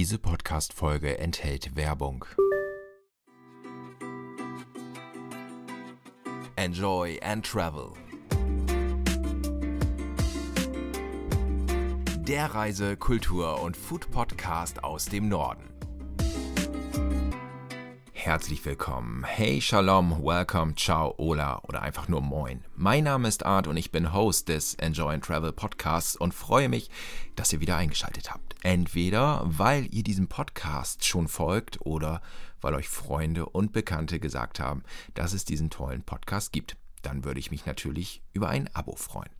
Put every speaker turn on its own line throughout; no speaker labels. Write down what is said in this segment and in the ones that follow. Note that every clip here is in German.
Diese Podcast-Folge enthält Werbung. Enjoy and Travel. Der Reise-, Kultur- und Food-Podcast aus dem Norden. Herzlich willkommen. Hey, Shalom, Welcome, Ciao, Ola oder einfach nur Moin. Mein Name ist Art und ich bin Host des Enjoy and Travel Podcasts und freue mich, dass ihr wieder eingeschaltet habt. Entweder weil ihr diesem Podcast schon folgt oder weil euch Freunde und Bekannte gesagt haben, dass es diesen tollen Podcast gibt. Dann würde ich mich natürlich über ein Abo freuen.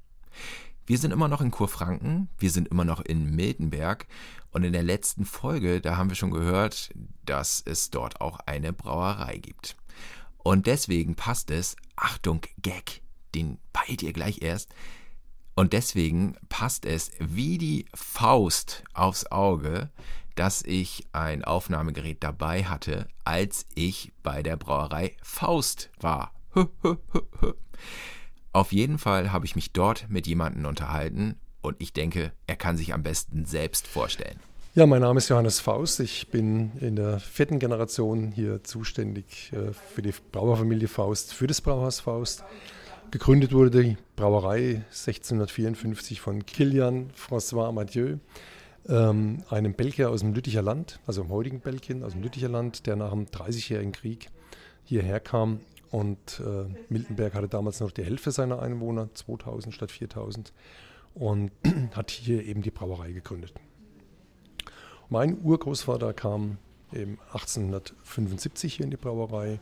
Wir sind immer noch in Kurfranken, wir sind immer noch in Miltenberg und in der letzten Folge, da haben wir schon gehört, dass es dort auch eine Brauerei gibt. Und deswegen passt es, Achtung, Gag, den peilt ihr gleich erst, und deswegen passt es wie die Faust aufs Auge, dass ich ein Aufnahmegerät dabei hatte, als ich bei der Brauerei Faust war. Auf jeden Fall habe ich mich dort mit jemandem unterhalten und ich denke, er kann sich am besten selbst vorstellen.
Ja, mein Name ist Johannes Faust. Ich bin in der vierten Generation hier zuständig äh, für die Brauerfamilie Faust, für das Brauhaus Faust. Gegründet wurde die Brauerei 1654 von Kilian François Mathieu, ähm, einem Belgier aus dem Lütticher Land, also im heutigen Belgien, aus dem Lütticher Land, der nach dem 30-jährigen Krieg hierher kam. Und äh, Miltenberg hatte damals noch die Hälfte seiner Einwohner, 2000 statt 4000, und hat hier eben die Brauerei gegründet. Mein Urgroßvater kam eben 1875 hier in die Brauerei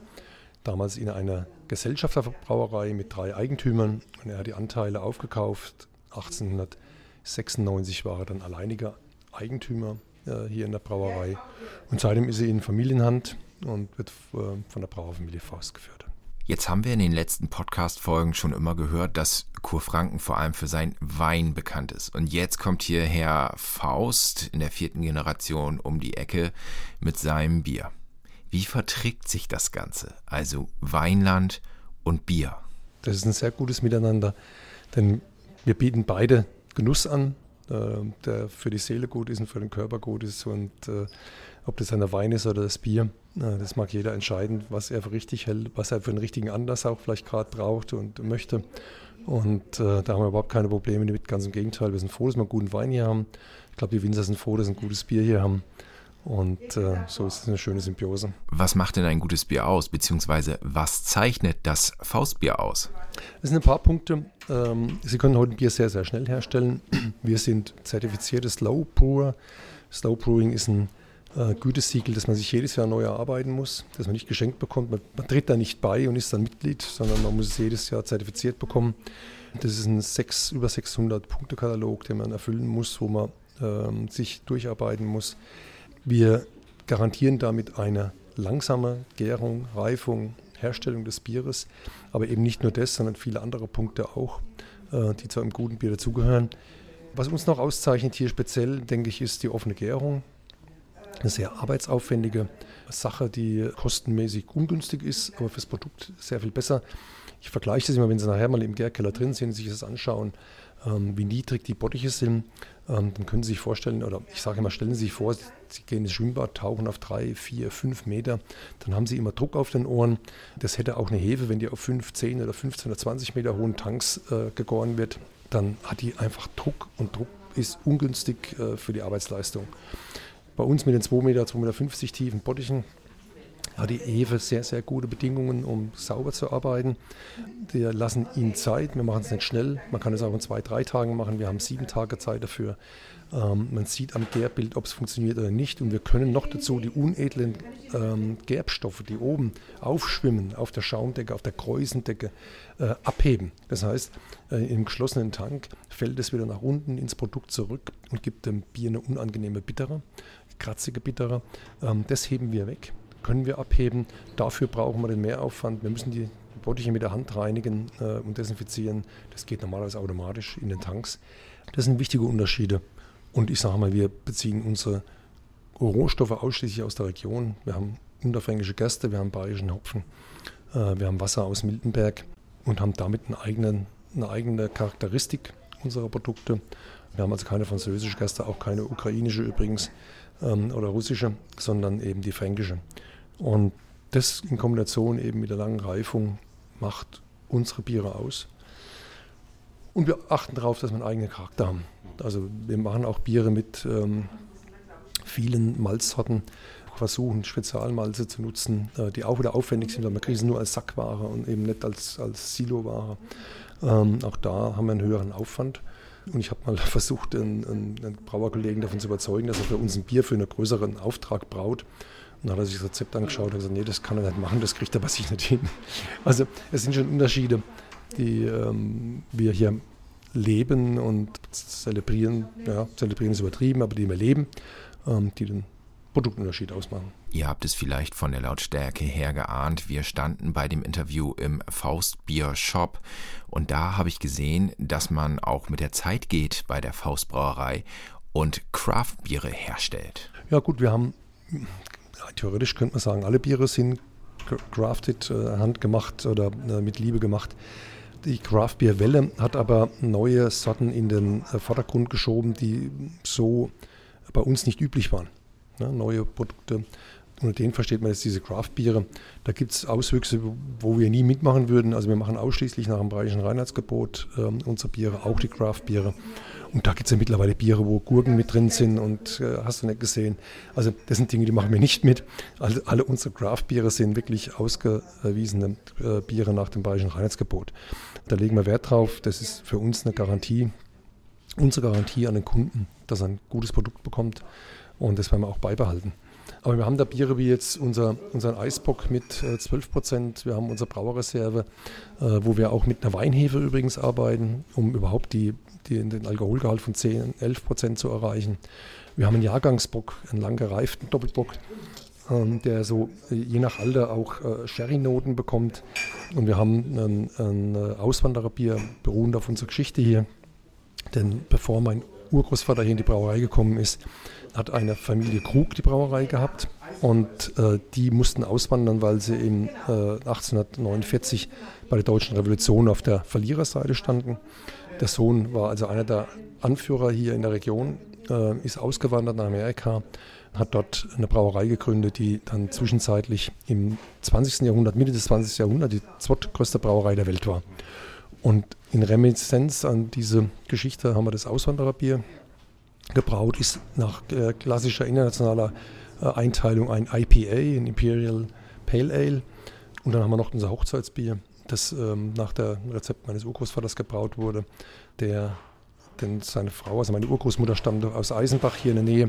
damals in einer Gesellschafterbrauerei mit drei Eigentümern und er hat die Anteile aufgekauft. 1896 war er dann alleiniger Eigentümer äh, hier in der Brauerei und seitdem ist er in Familienhand und wird äh, von der Brauerfamilie Faust geführt.
Jetzt haben wir in den letzten Podcast-Folgen schon immer gehört, dass Kurfranken vor allem für sein Wein bekannt ist. Und jetzt kommt hier Herr Faust in der vierten Generation um die Ecke mit seinem Bier. Wie verträgt sich das Ganze? Also Weinland und Bier.
Das ist ein sehr gutes Miteinander, denn wir bieten beide Genuss an, äh, der für die Seele gut ist und für den Körper gut ist. Und äh, ob das ein Wein ist oder das Bier, das mag jeder entscheiden, was er für richtig hält, was er für einen richtigen Anlass auch vielleicht gerade braucht und möchte. Und äh, da haben wir überhaupt keine Probleme damit, ganz im Gegenteil. Wir sind froh, dass wir einen guten Wein hier haben. Ich glaube, die Winzer sind froh, dass sie ein gutes Bier hier haben. Und äh, so ist es eine schöne Symbiose.
Was macht denn ein gutes Bier aus? Beziehungsweise was zeichnet das Faustbier aus?
Es sind ein paar Punkte. Ähm, Sie können heute ein Bier sehr, sehr schnell herstellen. Wir sind zertifizierte Slow Brewer. Slow Brewing ist ein äh, Gütesiegel, das man sich jedes Jahr neu erarbeiten muss, das man nicht geschenkt bekommt. Man, man tritt da nicht bei und ist dann Mitglied, sondern man muss es jedes Jahr zertifiziert bekommen. Das ist ein sechs, über 600 Punkte Katalog, den man erfüllen muss, wo man ähm, sich durcharbeiten muss. Wir garantieren damit eine langsame Gärung, Reifung, Herstellung des Bieres, aber eben nicht nur das, sondern viele andere Punkte auch, äh, die zu einem guten Bier dazugehören. Was uns noch auszeichnet hier speziell, denke ich, ist die offene Gärung. Eine sehr arbeitsaufwendige Sache, die kostenmäßig ungünstig ist, aber fürs Produkt sehr viel besser. Ich vergleiche das immer, wenn Sie nachher mal im Gärkeller drin sind, sich das anschauen, ähm, wie niedrig die Bottiche sind, ähm, dann können Sie sich vorstellen, oder ich sage immer, stellen Sie sich vor, Sie gehen ins Schwimmbad, tauchen auf drei, vier, fünf Meter, dann haben Sie immer Druck auf den Ohren. Das hätte auch eine Hefe, wenn die auf 5, 10 oder 15 oder 20 Meter hohen Tanks äh, gegoren wird, dann hat die einfach Druck und Druck ist ungünstig äh, für die Arbeitsleistung. Bei uns mit den 2 Meter, 2,50 Meter tiefen Bottichen hat die Hefe sehr, sehr gute Bedingungen, um sauber zu arbeiten. Wir lassen ihnen Zeit, wir machen es nicht schnell. Man kann es auch in zwei, drei Tagen machen. Wir haben sieben Tage Zeit dafür. Ähm, man sieht am Gärbild, ob es funktioniert oder nicht. Und wir können noch dazu die unedlen ähm, Gerbstoffe, die oben aufschwimmen, auf der Schaumdecke, auf der Kreuzendecke, äh, abheben. Das heißt, äh, im geschlossenen Tank fällt es wieder nach unten ins Produkt zurück und gibt dem Bier eine unangenehme Bittere, kratzige Bittere. Ähm, das heben wir weg können wir abheben. Dafür brauchen wir den Mehraufwand. Wir müssen die Bottiche mit der Hand reinigen äh, und desinfizieren. Das geht normalerweise automatisch in den Tanks. Das sind wichtige Unterschiede. Und ich sage mal, wir beziehen unsere Rohstoffe ausschließlich aus der Region. Wir haben unterfränkische Gerste, wir haben bayerischen Hopfen, äh, wir haben Wasser aus Miltenberg und haben damit einen eigenen, eine eigene Charakteristik unserer Produkte. Wir haben also keine französische Gerste, auch keine ukrainische übrigens. Ähm, oder russische, sondern eben die fränkische. Und das in Kombination eben mit der langen Reifung macht unsere Biere aus. Und wir achten darauf, dass wir einen eigenen Charakter haben. Also wir machen auch Biere mit ähm, vielen Malzsorten, versuchen Spezialmalze zu nutzen, äh, die auch wieder aufwendig sind, weil man kriegt sie nur als Sackware und eben nicht als, als Siloware. Ähm, auch da haben wir einen höheren Aufwand. Und ich habe mal versucht, einen, einen, Brauerkollegen davon zu überzeugen, dass er für uns ein Bier für einen größeren Auftrag braut. Und dann hat er sich das Rezept angeschaut und gesagt, nee, das kann er nicht machen, das kriegt er bei sich nicht hin. Also es sind schon Unterschiede, die ähm, wir hier leben und zelebrieren. Ja, zelebrieren ist übertrieben, aber die wir leben, ähm, die den Produktunterschied ausmachen.
Ihr habt es vielleicht von der Lautstärke her geahnt. Wir standen bei dem Interview im Faustbier Shop und da habe ich gesehen, dass man auch mit der Zeit geht bei der Faustbrauerei und Craftbiere herstellt.
Ja gut, wir haben theoretisch könnte man sagen, alle Biere sind crafted, äh, handgemacht oder äh, mit Liebe gemacht. Die Craft Beer Welle hat aber neue Sorten in den äh, Vordergrund geschoben, die so bei uns nicht üblich waren. Ne, neue Produkte. Unter denen versteht man jetzt diese Craft-Biere. Da gibt es Auswüchse, wo wir nie mitmachen würden. Also wir machen ausschließlich nach dem Bayerischen Reinheitsgebot äh, unsere Biere, auch die Craft-Biere. Und da gibt es ja mittlerweile Biere, wo Gurken mit drin sind und äh, hast du nicht gesehen. Also das sind Dinge, die machen wir nicht mit. Also alle unsere Craft-Biere sind wirklich ausgewiesene äh, Biere nach dem Bayerischen Reinheitsgebot. Da legen wir Wert drauf. Das ist für uns eine Garantie, unsere Garantie an den Kunden, dass er ein gutes Produkt bekommt. Und das werden wir auch beibehalten. Aber wir haben da Biere wie jetzt unser, unseren Eisbock mit äh, 12 Prozent. Wir haben unsere Brauerreserve, äh, wo wir auch mit einer Weinhefe übrigens arbeiten, um überhaupt die, die, den Alkoholgehalt von 10, 11 Prozent zu erreichen. Wir haben einen Jahrgangsbock, einen lang gereiften Doppelbock, ähm, der so äh, je nach Alter auch äh, Sherry-Noten bekommt. Und wir haben ein, ein äh, Auswandererbier, beruhend auf unserer Geschichte hier. Denn bevor mein Urgroßvater hier in die Brauerei gekommen ist, hat eine Familie Krug die Brauerei gehabt und äh, die mussten auswandern, weil sie in äh, 1849 bei der Deutschen Revolution auf der Verliererseite standen. Der Sohn war also einer der Anführer hier in der Region, äh, ist ausgewandert nach Amerika, hat dort eine Brauerei gegründet, die dann zwischenzeitlich im 20. Jahrhundert, Mitte des 20. Jahrhunderts, die zweitgrößte Brauerei der Welt war. Und in Reminiszenz an diese Geschichte haben wir das Auswandererbier gebraut, ist nach äh, klassischer internationaler äh, Einteilung ein IPA, ein Imperial Pale Ale. Und dann haben wir noch unser Hochzeitsbier, das ähm, nach dem Rezept meines Urgroßvaters gebraut wurde, der denn seine Frau, also meine Urgroßmutter stammte aus Eisenbach hier in der Nähe,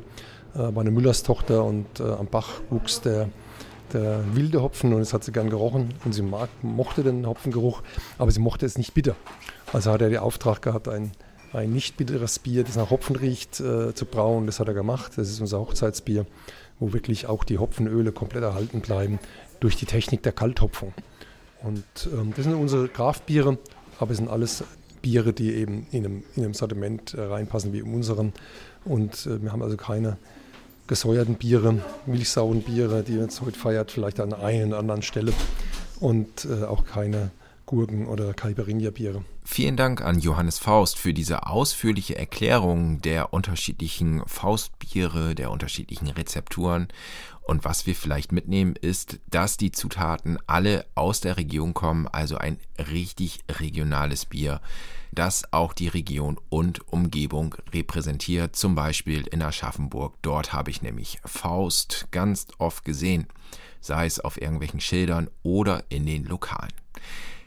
äh, war eine Müllerstochter und am Bach wuchs der, der wilde Hopfen und es hat sie gern gerochen und sie mag, mochte den Hopfengeruch, aber sie mochte es nicht bitter. Also hat er den Auftrag gehabt, ein ein nicht bitteres Bier, das nach Hopfen riecht, äh, zu brauen. Das hat er gemacht. Das ist unser Hochzeitsbier, wo wirklich auch die Hopfenöle komplett erhalten bleiben durch die Technik der Kalthopfung. Und ähm, das sind unsere Kraftbiere, aber es sind alles Biere, die eben in einem, in einem Sortiment äh, reinpassen wie in unseren. Und äh, wir haben also keine gesäuerten Biere, milchsauren Biere, die jetzt heute feiert, vielleicht an einer oder anderen Stelle. Und äh, auch keine Gurken oder Caipirinha-Biere.
Vielen Dank an Johannes Faust für diese ausführliche Erklärung der unterschiedlichen Faustbiere, der unterschiedlichen Rezepturen. Und was wir vielleicht mitnehmen, ist, dass die Zutaten alle aus der Region kommen, also ein richtig regionales Bier, das auch die Region und Umgebung repräsentiert, zum Beispiel in Aschaffenburg. Dort habe ich nämlich Faust ganz oft gesehen, sei es auf irgendwelchen Schildern oder in den Lokalen.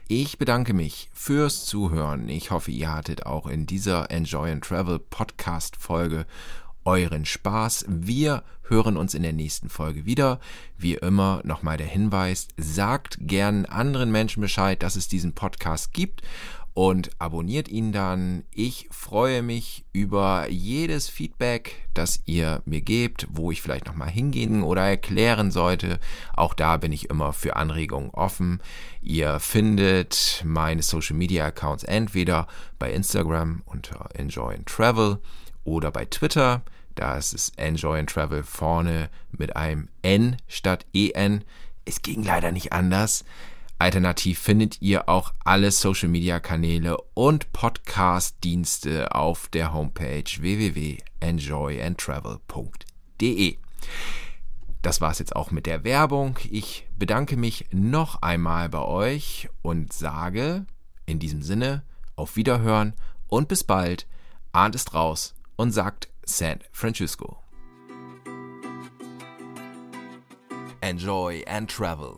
Ich bedanke mich fürs Zuhören. Ich hoffe, ihr hattet auch in dieser Enjoy and Travel Podcast Folge euren Spaß. Wir hören uns in der nächsten Folge wieder. Wie immer nochmal der Hinweis, sagt gern anderen Menschen Bescheid, dass es diesen Podcast gibt und abonniert ihn dann. Ich freue mich über jedes Feedback, das ihr mir gebt, wo ich vielleicht nochmal hingehen oder erklären sollte. Auch da bin ich immer für Anregungen offen. Ihr findet meine Social Media Accounts entweder bei Instagram unter Enjoy and Travel oder bei Twitter. Da ist es Enjoy and Travel vorne mit einem N statt EN. Es ging leider nicht anders. Alternativ findet ihr auch alle Social Media Kanäle und Podcast Dienste auf der Homepage www.enjoyandtravel.de. Das war's jetzt auch mit der Werbung. Ich bedanke mich noch einmal bei euch und sage in diesem Sinne auf Wiederhören und bis bald. Arndt ist raus und sagt San Francisco. Enjoy and travel.